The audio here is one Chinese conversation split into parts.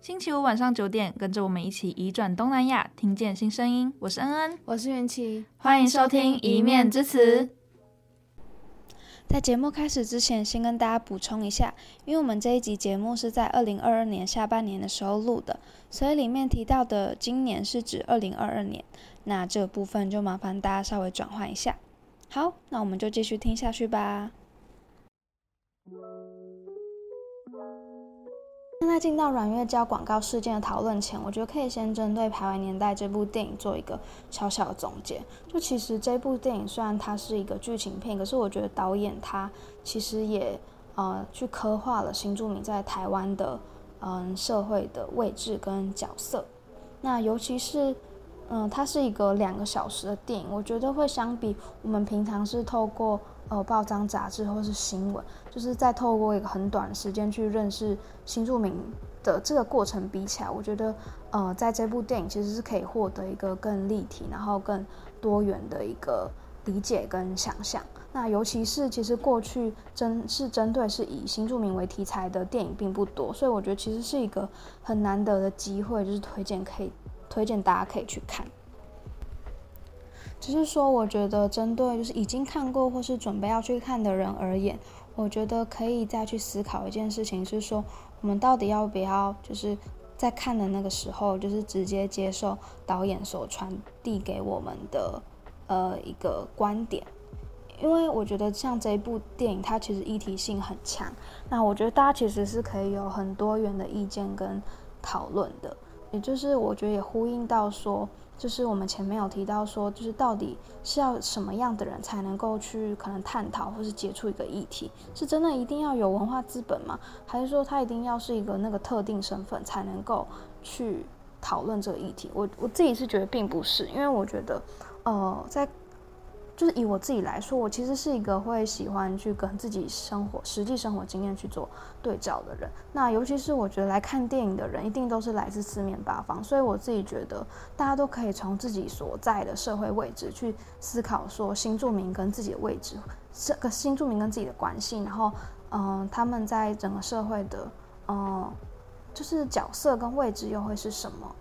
星期五晚上九点，跟着我们一起移转东南亚，听见新声音。我是恩恩，我是元琪，欢迎收听《一面之词》。在节目开始之前，先跟大家补充一下，因为我们这一集节目是在二零二二年下半年的时候录的，所以里面提到的今年是指二零二二年。那这部分就麻烦大家稍微转换一下。好，那我们就继续听下去吧。在进到阮月娇广告事件的讨论前，我觉得可以先针对《排湾年代》这部电影做一个小小的总结。就其实这部电影虽然它是一个剧情片，可是我觉得导演他其实也呃去刻画了新住民在台湾的嗯、社会的位置跟角色。那尤其是嗯、它是一个两个小时的电影，我觉得会相比我们平常是透过。呃，报章杂志或是新闻，就是在透过一个很短的时间去认识新住民的这个过程比起来，我觉得，呃，在这部电影其实是可以获得一个更立体，然后更多元的一个理解跟想象。那尤其是其实过去针是针对是以新住民为题材的电影并不多，所以我觉得其实是一个很难得的机会，就是推荐可以推荐大家可以去看。只是说，我觉得针对就是已经看过或是准备要去看的人而言，我觉得可以再去思考一件事情，是说我们到底要不要就是在看的那个时候，就是直接接受导演所传递给我们的呃一个观点，因为我觉得像这一部电影，它其实议题性很强，那我觉得大家其实是可以有很多元的意见跟讨论的，也就是我觉得也呼应到说。就是我们前面有提到说，就是到底是要什么样的人才能够去可能探讨或是接触一个议题？是真的一定要有文化资本吗？还是说他一定要是一个那个特定身份才能够去讨论这个议题？我我自己是觉得并不是，因为我觉得，呃，在。就是以我自己来说，我其实是一个会喜欢去跟自己生活、实际生活经验去做对照的人。那尤其是我觉得来看电影的人，一定都是来自四面八方，所以我自己觉得大家都可以从自己所在的社会位置去思考，说新住民跟自己的位置，这个新住民跟自己的关系，然后嗯、他们在整个社会的嗯、就是角色跟位置又会是什么？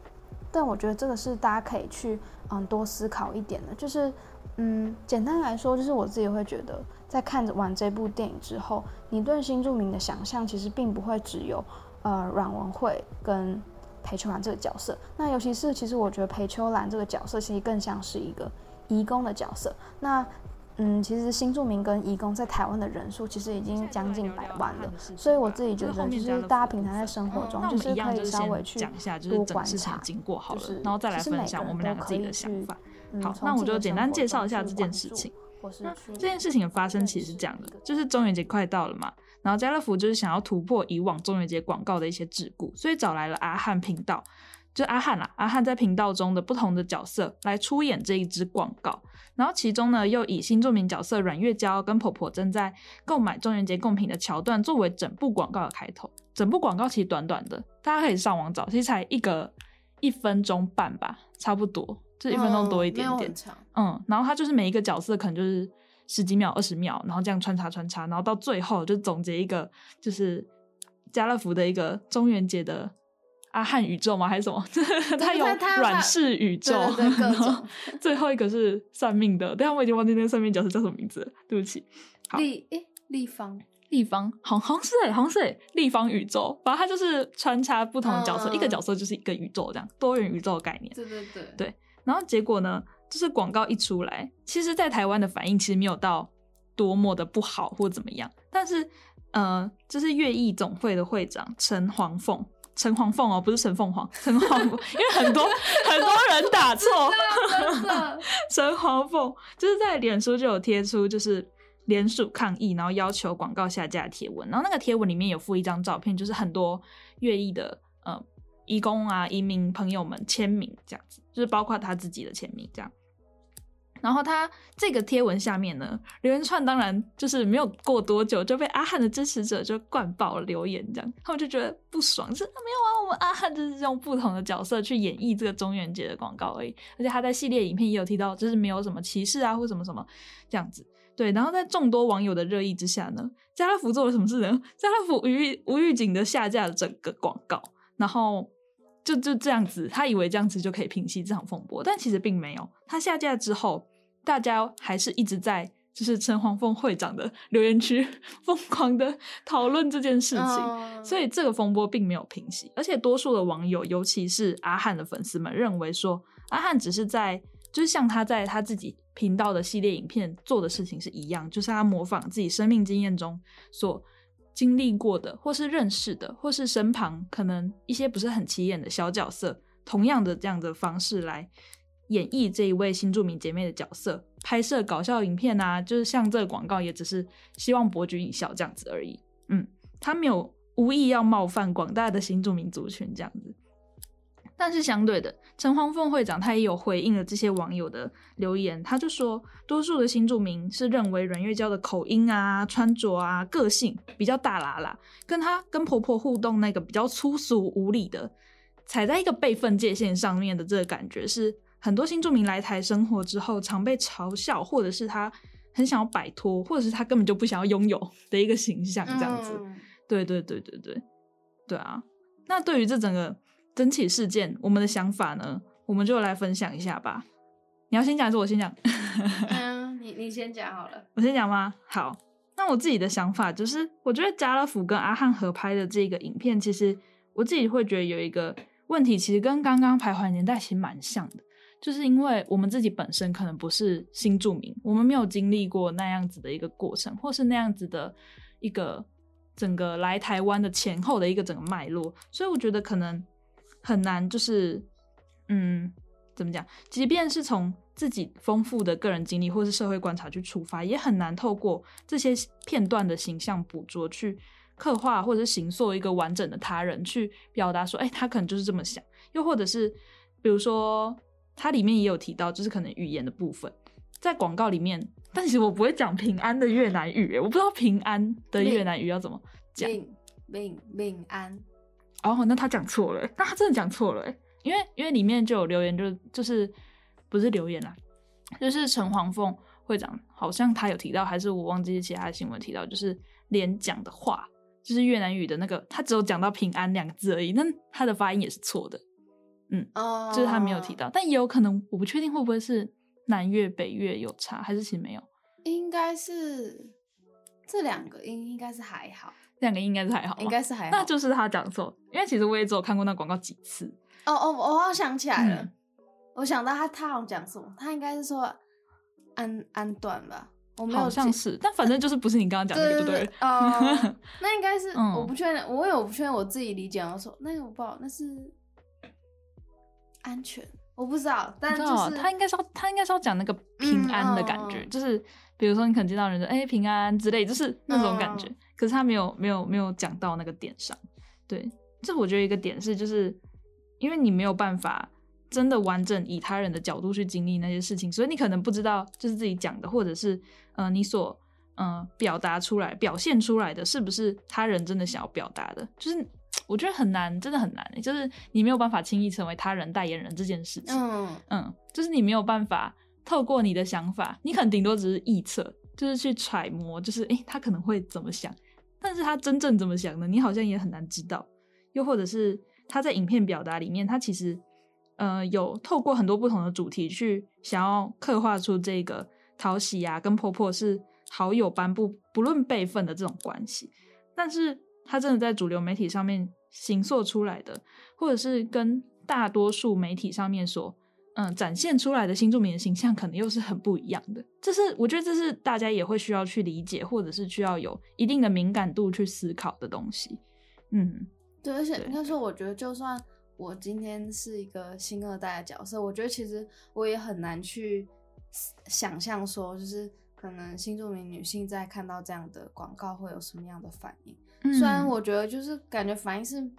但我觉得这个是大家可以去嗯多思考一点的，就是。嗯，简单来说，就是我自己会觉得，在看完这部电影之后，你对新住民的想象其实并不会只有呃阮文慧跟裴秋兰这个角色。那尤其是，其实我觉得裴秋兰这个角色其实更像是一个移工的角色。那嗯，其实新住民跟移工在台湾的人数其实已经将近百万了。所以我自己觉得，就是大家平常在生活中，就是可以稍微去多观察经过好了，然后再来分享我们两个自己的想法。好，那我就简单介绍一下这件事情。那这件事情的发生其实是这样的，就是中元节快到了嘛，然后家乐福就是想要突破以往中元节广告的一些桎梏，所以找来了阿汉频道，就阿汉啦，阿汉在频道中的不同的角色来出演这一支广告，然后其中呢又以新作名角色阮月娇跟婆婆正在购买中元节贡品的桥段作为整部广告的开头。整部广告其实短短的，大家可以上网找，其实才一个一分钟半吧，差不多。就一分钟多一点点，嗯，嗯，然后他就是每一个角色可能就是十几秒、二十秒，然后这样穿插穿插，然后到最后就总结一个，就是家乐福的一个中元节的阿汉宇宙吗？还是什么？他有软式宇宙，然后最后一个是算命的，但我已经忘记那个算命角色叫什么名字了，对不起。立诶，立方，立方，好好像是诶，好像是诶，立方宇宙，反正他就是穿插不同的角色，嗯、一个角色就是一个宇宙，这样多元宇宙的概念。对对对，对。然后结果呢，就是广告一出来，其实，在台湾的反应其实没有到多么的不好或怎么样。但是，呃，就是乐艺总会的会长陈黄凤，陈黄凤哦，不是陈凤凰，陈黄凤，因为很多很多人打 错，陈黄凤就是在脸书就有贴出，就是联署抗议，然后要求广告下架的贴文。然后那个贴文里面有附一张照片，就是很多乐艺的呃。义工啊，移民朋友们签名这样子，就是包括他自己的签名这样。然后他这个贴文下面呢，留言串当然就是没有过多久就被阿汉的支持者就灌爆了留言，这样他们就觉得不爽，就是没有啊，我们阿汉就是用不同的角色去演绎这个中元节的广告而已。而且他在系列影片也有提到，就是没有什么歧视啊或什么什么这样子。对，然后在众多网友的热议之下呢，家乐福做了什么事呢？家乐福无预无预警的下架了整个广告。然后就就这样子，他以为这样子就可以平息这场风波，但其实并没有。他下架之后，大家还是一直在就是陈黄凤会长的 留言区疯狂的讨论这件事情，嗯、所以这个风波并没有平息。而且多数的网友，尤其是阿汉的粉丝们，认为说阿汉只是在就是像他在他自己频道的系列影片做的事情是一样，就是他模仿自己生命经验中所。经历过的，或是认识的，或是身旁可能一些不是很起眼的小角色，同样的这样的方式来演绎这一位新住民姐妹的角色，拍摄搞笑影片啊，就是像这个广告，也只是希望博君一笑这样子而已。嗯，他没有无意要冒犯广大的新住民族群这样子。但是相对的，陈黄凤会长他也有回应了这些网友的留言，他就说，多数的新住民是认为阮月娇的口音啊、穿着啊、个性比较大啦啦，跟她跟婆婆互动那个比较粗俗无礼的，踩在一个辈分界线上面的这个感觉，是很多新住民来台生活之后常被嘲笑，或者是他很想要摆脱，或者是他根本就不想要拥有的一个形象，这样子。嗯、对对对对对，对啊。那对于这整个。整起事件，我们的想法呢？我们就来分享一下吧。你要先讲还是我先讲？嗯，你你先讲好了。我先讲吗？好，那我自己的想法就是，我觉得家乐福跟阿汉合拍的这个影片，其实我自己会觉得有一个问题，其实跟刚刚徘徊年代其实蛮像的，就是因为我们自己本身可能不是新住民，我们没有经历过那样子的一个过程，或是那样子的一个整个来台湾的前后的一个整个脉络，所以我觉得可能。很难，就是，嗯，怎么讲？即便是从自己丰富的个人经历或是社会观察去出发，也很难透过这些片段的形象捕捉去刻画，或者是形塑一个完整的他人，去表达说，哎、欸，他可能就是这么想。又或者是，比如说，它里面也有提到，就是可能语言的部分，在广告里面，但其实我不会讲平安的越南语，我不知道平安的越南语要怎么讲。平平平安。哦，那他讲错了，那他真的讲错了，因为因为里面就有留言就，就就是不是留言啦，就是陈黄凤会长好像他有提到，还是我忘记其他的新闻提到，就是连讲的话，就是越南语的那个，他只有讲到平安两个字而已，那他的发音也是错的，嗯，哦，就是他没有提到，但也有可能，我不确定会不会是南越北越有差，还是其实没有，应该是这两个音应该是还好。两个应该是还好，应该是还好，那就是他讲错，因为其实我也只有看过那广告几次。哦哦，我好像想起来了，嗯、我想到他他好像讲什么，他应该是说安安断吧，我没有好像是，但反正就是不是你刚刚讲的对不对？哦，那应该是，我不确定，我也我不确定我自己理解的时候，那个我不知道，那是安全，我不知道，但就是他应该是要他应该是要讲那个平安的感觉，嗯、就是。比如说，你可能见到人说“哎、欸，平安”之类，就是那种感觉。Oh. 可是他没有、没有、没有讲到那个点上。对，这我觉得一个点是，就是因为你没有办法真的完整以他人的角度去经历那些事情，所以你可能不知道，就是自己讲的，或者是呃，你所呃表达出来、表现出来的，是不是他人真的想要表达的？就是我觉得很难，真的很难。就是你没有办法轻易成为他人代言人这件事情。嗯、oh. 嗯，就是你没有办法。透过你的想法，你可能顶多只是臆测，就是去揣摩，就是诶、他可能会怎么想，但是他真正怎么想呢？你好像也很难知道。又或者是他在影片表达里面，他其实呃有透过很多不同的主题去想要刻画出这个讨喜啊跟婆婆是好友般不不论辈分的这种关系，但是他真的在主流媒体上面行塑出来的，或者是跟大多数媒体上面所。嗯，展现出来的新住民的形象可能又是很不一样的。这是我觉得这是大家也会需要去理解，或者是需要有一定的敏感度去思考的东西。嗯，对，而且应该说，我觉得就算我今天是一个新二代的角色，我觉得其实我也很难去想象说，就是可能新住民女性在看到这样的广告会有什么样的反应。嗯，虽然我觉得就是感觉反应是。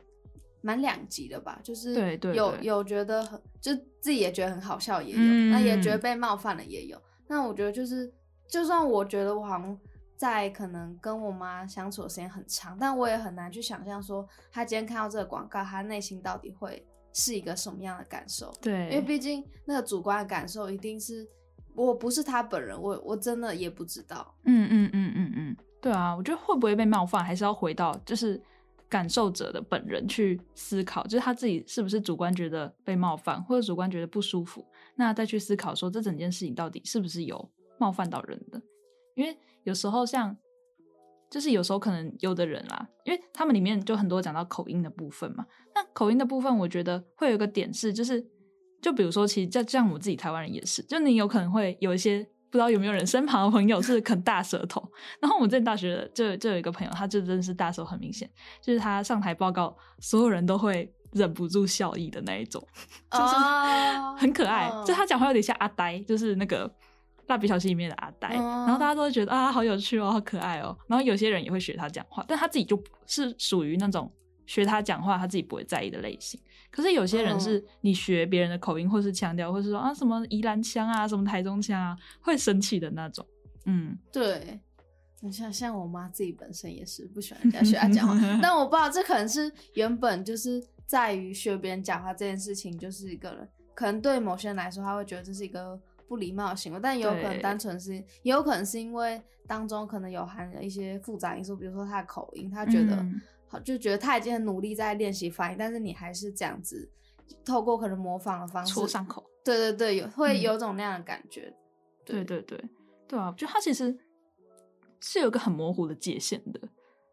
蛮两极的吧，就是有对对对有觉得很，就自己也觉得很好笑，也有，嗯、那也觉得被冒犯了，也有。那我觉得就是，就算我觉得我好像在可能跟我妈相处的时间很长，但我也很难去想象说，她今天看到这个广告，她内心到底会是一个什么样的感受？对，因为毕竟那个主观的感受一定是，我不是她本人，我我真的也不知道。嗯嗯嗯嗯嗯，对啊，我觉得会不会被冒犯，还是要回到就是。感受者的本人去思考，就是他自己是不是主观觉得被冒犯，或者主观觉得不舒服，那再去思考说这整件事情到底是不是有冒犯到人的。因为有时候像，就是有时候可能有的人啦，因为他们里面就很多讲到口音的部分嘛。那口音的部分，我觉得会有一个点是，就是就比如说，其实像像我自己台湾人也是，就你有可能会有一些不知道有没有人身旁的朋友是啃大舌头。然后我们在大学的就就有一个朋友，他就真的是大舌头很明显，就是他上台报告，所有人都会忍不住笑意的那一种，就是很可爱。就他讲话有点像阿呆，就是那个。蜡笔小新里面的阿呆，然后大家都会觉得啊，好有趣哦，好可爱哦。然后有些人也会学他讲话，但他自己就是属于那种学他讲话他自己不会在意的类型。可是有些人是你学别人的口音或是腔调，或是说啊什么宜兰腔啊，什么台中腔啊，会生气的那种。嗯，对。你像像我妈自己本身也是不喜欢人家学她讲话，但我不知道这可能是原本就是在于学别人讲话这件事情，就是一个人可能对某些人来说，他会觉得这是一个。不礼貌的行为，但也有可能单纯是，也有可能是因为当中可能有含了一些复杂因素，比如说他的口音，他觉得好、嗯、就觉得他已经很努力在练习发音，但是你还是这样子透过可能模仿的方式戳伤口。对对对，有会有种那样的感觉。嗯、对对对对啊，就他其实是有一个很模糊的界限的。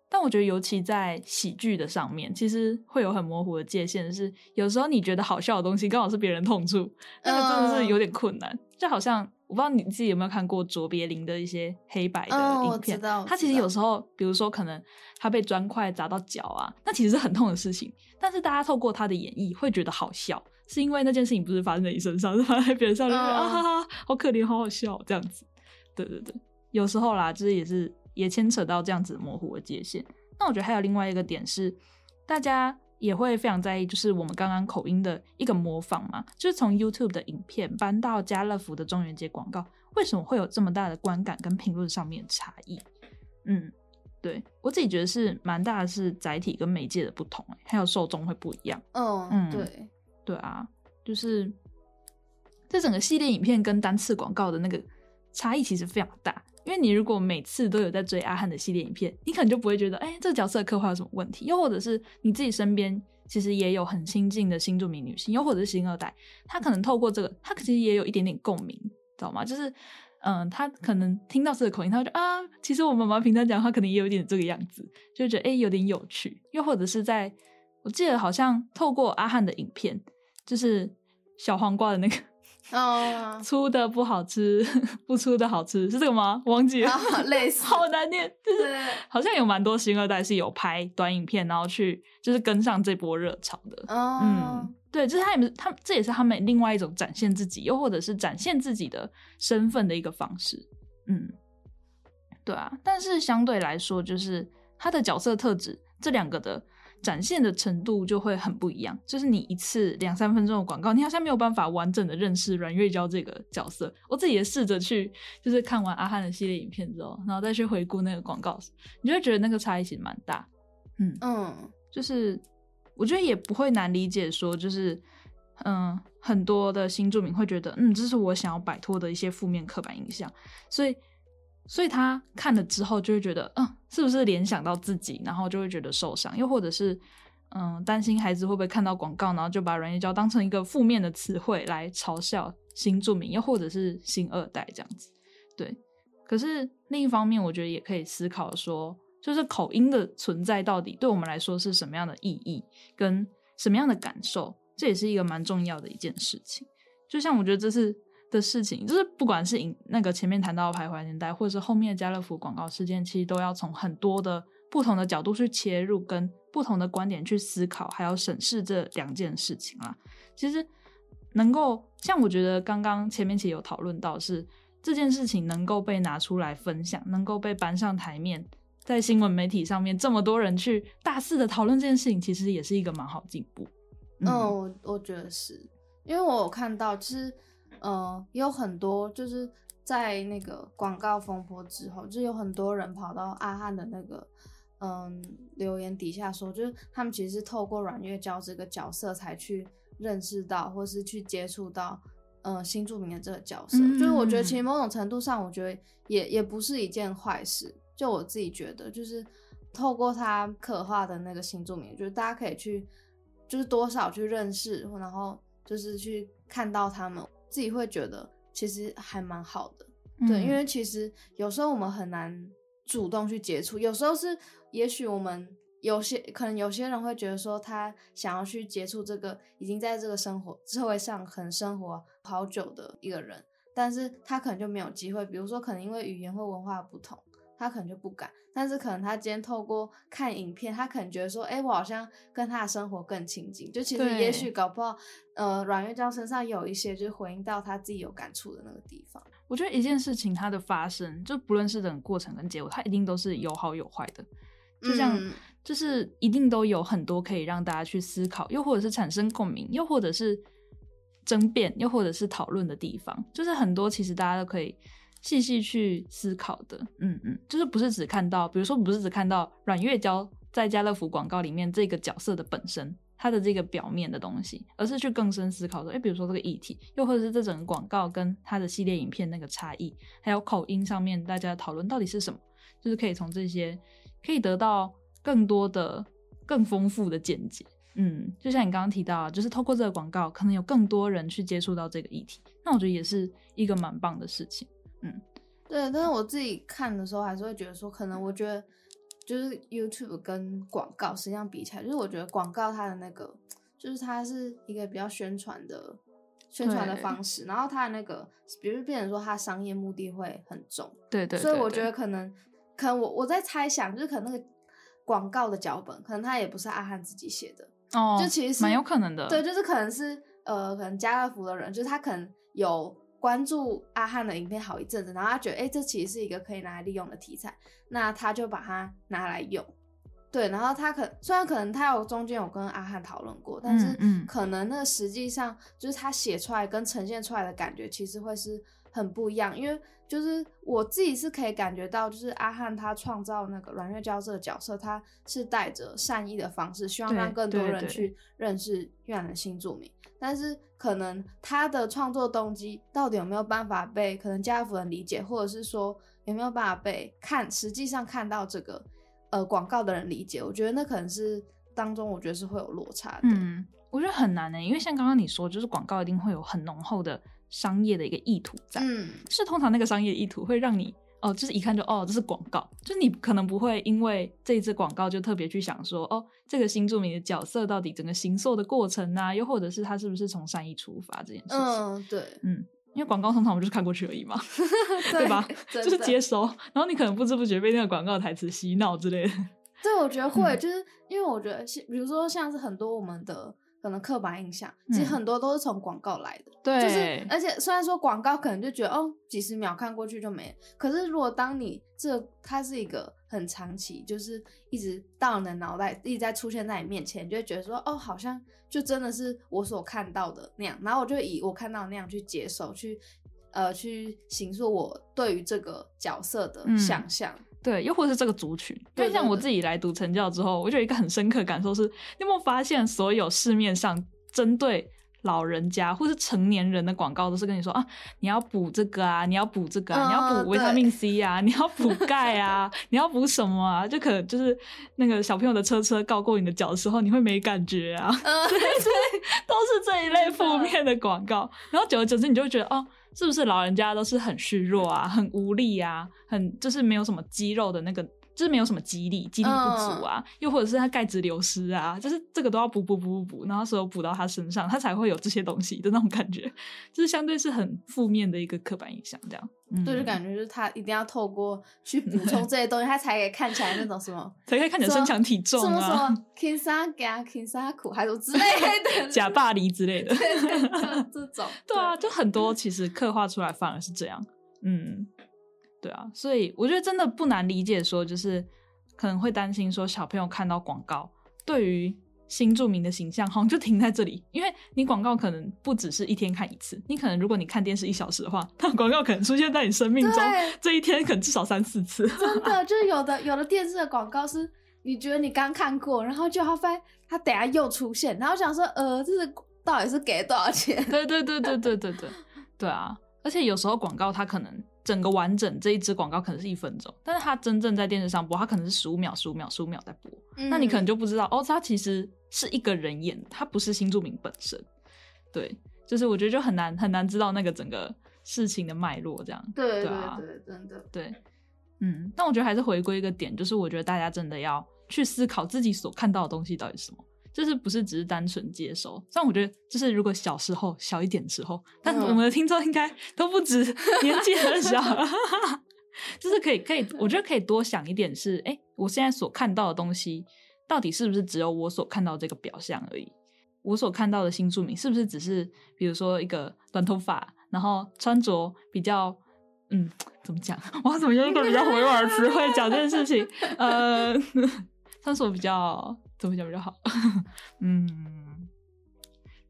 但我觉得，尤其在喜剧的上面，其实会有很模糊的界限。是有时候你觉得好笑的东西，刚好是别人痛处，那个真的是有点困难。Uh, 就好像我不知道你自己有没有看过卓别林的一些黑白的影片，uh, 他其实有时候，比如说可能他被砖块砸到脚啊，那其实是很痛的事情。但是大家透过他的演绎会觉得好笑，是因为那件事情不是发生在你身上，是发生在别人身上，uh. 啊哈哈，好可怜，好好笑这样子。对对对，有时候啦，就是也是。也牵扯到这样子模糊的界限。那我觉得还有另外一个点是，大家也会非常在意，就是我们刚刚口音的一个模仿嘛，就是从 YouTube 的影片搬到家乐福的中元节广告，为什么会有这么大的观感跟评论上面的差异？嗯，对我自己觉得是蛮大的，是载体跟媒介的不同，还有受众会不一样。哦，嗯，对，对啊，就是这整个系列影片跟单次广告的那个差异其实非常大。因为你如果每次都有在追阿汉的系列影片，你可能就不会觉得，哎、这个角色的刻画有什么问题？又或者是你自己身边其实也有很亲近的新住民女性，又或者是新二代，她可能透过这个，她其实也有一点点共鸣，知道吗？就是，嗯，她可能听到这个口音，她会觉得啊，其实我妈妈平常讲话可能也有点这个样子，就觉得哎、有点有趣。又或者是在，我记得好像透过阿汉的影片，就是小黄瓜的那个。哦，粗的不好吃，不粗的好吃，是这个吗？忘记了，类似，好难念。就是好像有蛮多新二代是有拍短影片，然后去就是跟上这波热潮的。哦，嗯，对，就是他们，他们这也是他们另外一种展现自己，又或者是展现自己的身份的一个方式。嗯，对啊。但是相对来说，就是他的角色特质这两个的。展现的程度就会很不一样，就是你一次两三分钟的广告，你好像没有办法完整的认识阮月娇这个角色。我自己也试着去，就是看完阿汉的系列影片之后，然后再去回顾那个广告，你就会觉得那个差异其实蛮大。嗯嗯，就是我觉得也不会难理解，说就是嗯，很多的新住民会觉得，嗯，这是我想要摆脱的一些负面刻板印象，所以。所以他看了之后就会觉得，嗯，是不是联想到自己，然后就会觉得受伤，又或者是，嗯，担心孩子会不会看到广告，然后就把阮月娇当成一个负面的词汇来嘲笑新住民，又或者是新二代这样子。对，可是另一方面，我觉得也可以思考说，就是口音的存在到底对我们来说是什么样的意义，跟什么样的感受，这也是一个蛮重要的一件事情。就像我觉得这是。的事情，就是不管是影那个前面谈到的徘徊年代，或者是后面的家乐福广告事件，其实都要从很多的不同的角度去切入，跟不同的观点去思考，还要审视这两件事情啦。其实能够像我觉得刚刚前面其实有讨论到是，这件事情能够被拿出来分享，能够被搬上台面，在新闻媒体上面这么多人去大肆的讨论这件事情，其实也是一个蛮好进步。嗯，我我觉得是因为我有看到就是。呃，也有很多就是在那个广告风波之后，就有很多人跑到阿汉的那个嗯留言底下说，就是他们其实是透过阮月娇这个角色才去认识到，或是去接触到嗯新著名的这个角色。嗯、就是我觉得其实某种程度上，我觉得也也不是一件坏事。就我自己觉得，就是透过他刻画的那个新著名，就是大家可以去，就是多少去认识，然后就是去看到他们，自己会觉得其实还蛮好的。嗯、对，因为其实有时候我们很难主动去接触，有时候是也许我们有些可能有些人会觉得说他想要去接触这个已经在这个生活社会上很生活好久的一个人，但是他可能就没有机会，比如说可能因为语言或文化不同。他可能就不敢，但是可能他今天透过看影片，他可能觉得说，哎、欸，我好像跟他的生活更亲近。就其实也许搞不好，呃，阮月娇身上有一些就是回应到他自己有感触的那个地方。我觉得一件事情它的发生，就不论是整个过程跟结果，它一定都是有好有坏的。就像，嗯、就是一定都有很多可以让大家去思考，又或者是产生共鸣，又或者是争辩，又或者是讨论的地方。就是很多其实大家都可以。细细去思考的，嗯嗯，就是不是只看到，比如说不是只看到阮月娇在家乐福广告里面这个角色的本身，它的这个表面的东西，而是去更深思考说，哎，比如说这个议题，又或者是这整个广告跟它的系列影片那个差异，还有口音上面大家讨论到底是什么，就是可以从这些可以得到更多的、更丰富的见解。嗯，就像你刚刚提到，就是透过这个广告，可能有更多人去接触到这个议题，那我觉得也是一个蛮棒的事情。嗯，对，但是我自己看的时候还是会觉得说，可能我觉得就是 YouTube 跟广告实际上比起来，就是我觉得广告它的那个，就是它是一个比较宣传的宣传的方式，然后它的那个，比如变成说它商业目的会很重，对对，对，对，所以我觉得可能可能我我在猜想，就是可能那个广告的脚本，可能它也不是阿汉自己写的哦，就其实蛮有可能的，对，就是可能是呃，可能家乐福的人，就是他可能有。关注阿汉的影片好一阵子，然后他觉得，哎、欸，这其实是一个可以拿来利用的题材，那他就把它拿来用。对，然后他可虽然可能他有中间有跟阿汉讨论过，但是可能那实际上就是他写出来跟呈现出来的感觉，其实会是很不一样。因为就是我自己是可以感觉到，就是阿汉他创造那个阮月娇这个角色，他是带着善意的方式，希望让更多人去认识越南的新住民。但是可能他的创作动机到底有没有办法被可能家人理解，或者是说有没有办法被看实际上看到这个呃广告的人理解？我觉得那可能是当中我觉得是会有落差的。嗯，我觉得很难呢、欸，因为像刚刚你说，就是广告一定会有很浓厚的商业的一个意图在，嗯，是通常那个商业意图会让你。哦，就是一看就哦，这是广告，就是你可能不会因为这一支广告就特别去想说，哦，这个新著名的角色到底整个行塑的过程啊，又或者是他是不是从善意出发这件事情。嗯，对，嗯，因为广告通常我们就是看过去而已嘛，对，对吧？就是接收，然后你可能不知不觉被那个广告台词洗脑之类的。对，我觉得会，嗯、就是因为我觉得，比如说像是很多我们的。可能刻板印象，其实很多都是从广告来的。对、嗯，就是而且虽然说广告可能就觉得哦，几十秒看过去就没了，可是如果当你这它是一个很长期，就是一直到你的脑袋一直在出现在你面前，你就会觉得说哦，好像就真的是我所看到的那样，然后我就以我看到的那样去接受，去呃去形塑我对于这个角色的想象。嗯对，又或者是这个族群，因为像我自己来读成教之后，我就有一个很深刻感受是：你有没有发现，所有市面上针对老人家或是成年人的广告，都是跟你说啊，你要补这个啊，你要补这个啊，你要补维他命 C 啊，你要补钙啊，你要补什么啊？就可能就是那个小朋友的车车告过你的脚的时候，你会没感觉啊？对对，都是这一类负面的广告。然后久而久之，你就会觉得哦。是不是老人家都是很虚弱啊，很无力啊，很就是没有什么肌肉的那个，就是没有什么肌力，肌力不足啊，嗯、又或者是他钙质流失啊，就是这个都要补补补补补，然后所有补到他身上，他才会有这些东西的那种感觉，就是相对是很负面的一个刻板印象，这样。嗯、对，就感觉就是他一定要透过去补充这些东西，他才可以看起来那种什么，才可以看起来身强体重啊，什么什么 kinsa 加 kinsa 苦，还有之类的，假霸黎之类的，这种，对啊，就很多其实刻画出来反而是这样，嗯，对啊，所以我觉得真的不难理解，说就是可能会担心说小朋友看到广告对于。新著名的形象好像就停在这里，因为你广告可能不只是一天看一次，你可能如果你看电视一小时的话，它广告可能出现在你生命中这一天可能至少三四次。真的，就是有的有的电视的广告是你觉得你刚看过，然后就他发现它等下又出现，然后想说呃，这是到底是给多少钱？对对对对对对对对啊！而且有时候广告它可能整个完整这一支广告可能是一分钟，但是它真正在电视上播，它可能是十五秒、十五秒、十五秒在播，嗯、那你可能就不知道哦，它其实是一个人演，它不是新著名本身。对，就是我觉得就很难很难知道那个整个事情的脉络，这样。对对啊，对，真的对。嗯，但我觉得还是回归一个点，就是我觉得大家真的要去思考自己所看到的东西到底是什么，就是不是只是单纯接收。像我觉得，就是如果小时候小一点的时候，但我们的听众应该都不止 年纪很小，就是可以可以，我觉得可以多想一点是，哎，我现在所看到的东西，到底是不是只有我所看到这个表象而已？我所看到的新住民是不是只是，比如说一个短头发，然后穿着比较。嗯，怎么讲？我要怎么用一个比较委婉的词汇讲这件事情？呃，穿着比较怎么讲比较好？嗯，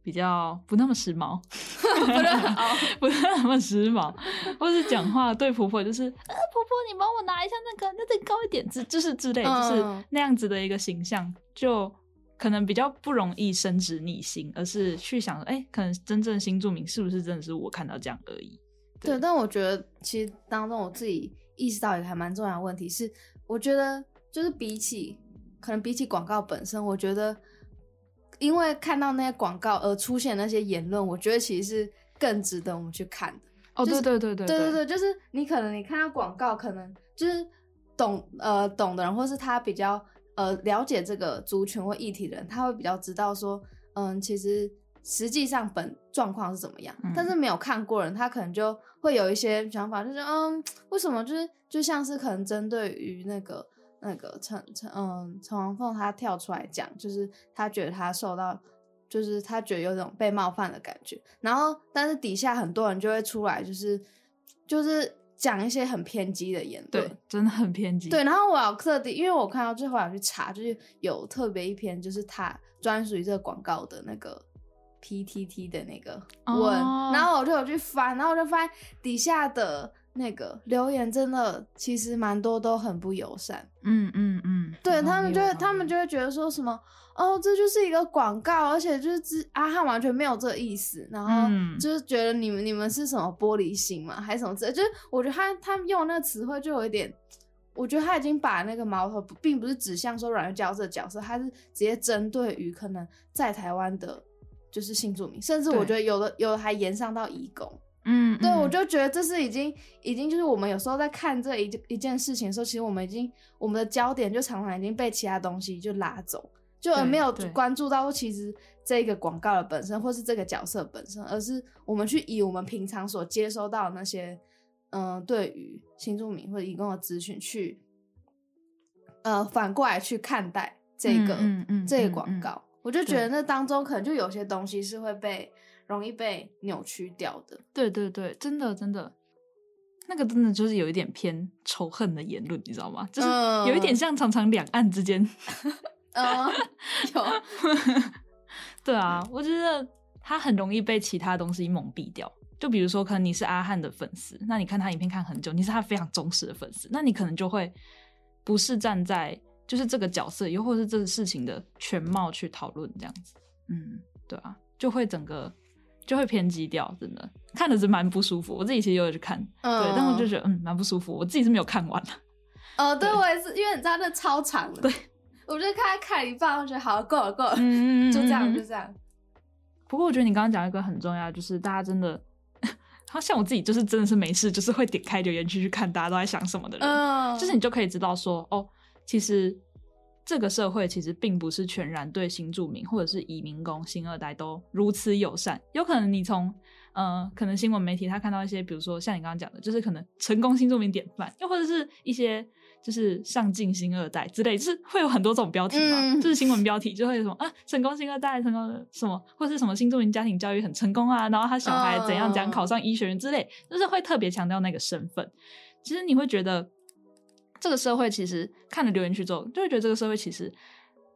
比较不那么时髦，不那么 不那么时髦，或是讲话对婆婆就是，呃，婆婆你帮我拿一下那个，那再高一点，之就是之类，就是那样子的一个形象，就可能比较不容易升职逆心，而是去想，哎、欸，可能真正新住民是不是真的是我看到这样而已。对，对，但我觉得其实当中我自己意识到一个还蛮重要的问题是，我觉得就是比起可能比起广告本身，我觉得因为看到那些广告而出现那些言论，我觉得其实是更值得我们去看的。哦，对对对对对对对，就是你可能你看到广告，可能就是懂呃懂的人，或是他比较呃了解这个族群或议题的人，他会比较知道说，嗯，其实。实际上本状况是怎么样？嗯、但是没有看过人，他可能就会有一些想法，就是嗯，为什么就是就像是可能针对于那个那个陈陈嗯陈王凤他跳出来讲，就是他觉得他受到，就是他觉得有种被冒犯的感觉。然后，但是底下很多人就会出来，就是就是讲一些很偏激的言论，对，真的很偏激。对，然后我要特地，因为我看到最后要去查，就是有特别一篇，就是他专属于这个广告的那个。PTT 的那个文，oh. 然后我就有去翻，然后我就发现底下的那个留言真的其实蛮多都很不友善。嗯嗯嗯，对他们就会他们就会觉得说什么哦，这就是一个广告，而且就是阿汉完全没有这个意思，然后就是觉得你们你们是什么玻璃心嘛，还是什么之类，就是我觉得他他们用那个词汇就有一点，我觉得他已经把那个矛头并不是指向说软月娇这个角色，他是直接针对于可能在台湾的。就是新住民，甚至我觉得有的有的还延上到义工，嗯，对，我就觉得这是已经已经就是我们有时候在看这一一件事情的时候，其实我们已经我们的焦点就常常已经被其他东西就拉走，就而没有关注到其实这个广告的本身或是这个角色本身，而是我们去以我们平常所接收到的那些嗯、呃、对于新住民或者移工的资讯去呃反过来去看待这个、嗯嗯嗯、这个广告。我就觉得那当中可能就有些东西是会被容易被扭曲掉的。对对对，真的真的，那个真的就是有一点偏仇恨的言论，你知道吗？就是有一点像常常两岸之间，嗯，有，对啊，我觉得他很容易被其他东西蒙蔽掉。就比如说，可能你是阿汉的粉丝，那你看他影片看很久，你是他非常忠实的粉丝，那你可能就会不是站在。就是这个角色，又或是这个事情的全貌去讨论这样子，嗯，对啊，就会整个就会偏激掉，真的看的是蛮不舒服。我自己其实有去看，嗯、对，但我就觉得嗯蛮不舒服。我自己是没有看完的。哦，对，对我也是，因为你知道那超长的，对，我就看看一半，我觉得好够了够了，嗯，就这样就这样。不过我觉得你刚刚讲一个很重要，就是大家真的，好像我自己就是真的是没事，就是会点开留言区去看大家都在想什么的人，嗯，就是你就可以知道说哦。其实，这个社会其实并不是全然对新住民或者是移民工、新二代都如此友善。有可能你从，呃，可能新闻媒体他看到一些，比如说像你刚刚讲的，就是可能成功新住民典范，又或者是一些就是上进新二代之类，就是会有很多这种标题嘛，嗯、就是新闻标题就会什么啊，成功新二代，成功什么，或者是什么新住民家庭教育很成功啊，然后他小孩怎样怎样考上医学院之类，就是会特别强调那个身份。其实你会觉得。这个社会其实看了留言区之后，就会觉得这个社会其实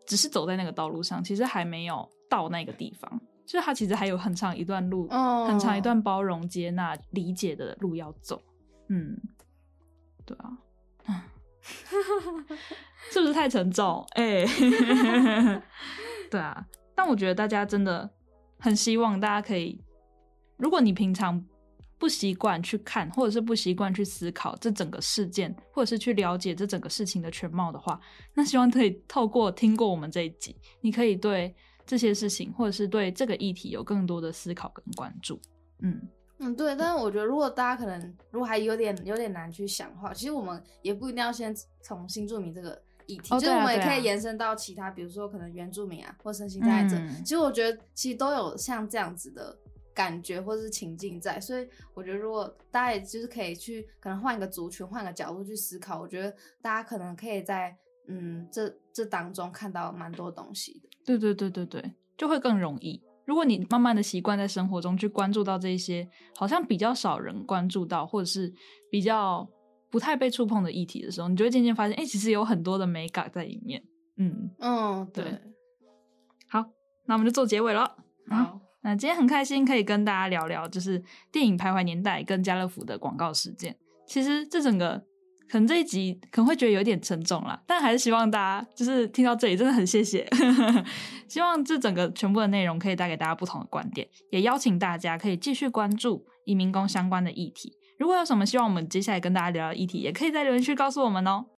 只是走在那个道路上，其实还没有到那个地方，就是它其实还有很长一段路，oh. 很长一段包容、接纳、理解的路要走。嗯，对啊，是不是太沉重？哎、欸，对啊。但我觉得大家真的很希望大家可以，如果你平常不习惯去看，或者是不习惯去思考这整个事件，或者是去了解这整个事情的全貌的话，那希望可以透过听过我们这一集，你可以对这些事情，或者是对这个议题有更多的思考跟关注。嗯嗯，对。但是我觉得，如果大家可能如果还有点有点难去想的话，其实我们也不一定要先从新住民这个议题，哦、就是我们也可以延伸到其他，比如说可能原住民啊，或身心障碍者。嗯、其实我觉得，其实都有像这样子的。感觉或是情境在，所以我觉得如果大家也就是可以去可能换一个族群，换个角度去思考，我觉得大家可能可以在嗯这这当中看到蛮多东西的。对对对对对，就会更容易。如果你慢慢的习惯在生活中去关注到这些好像比较少人关注到，或者是比较不太被触碰的议题的时候，你就会渐渐发现，哎、欸，其实有很多的美感在里面。嗯嗯，对。对好，那我们就做结尾了。好。那今天很开心可以跟大家聊聊，就是电影《徘徊年代》跟家乐福的广告事件。其实这整个可能这一集可能会觉得有点沉重啦，但还是希望大家就是听到这里真的很谢谢。希望这整个全部的内容可以带给大家不同的观点，也邀请大家可以继续关注移民工相关的议题。如果有什么希望我们接下来跟大家聊的议题，也可以在留言区告诉我们哦。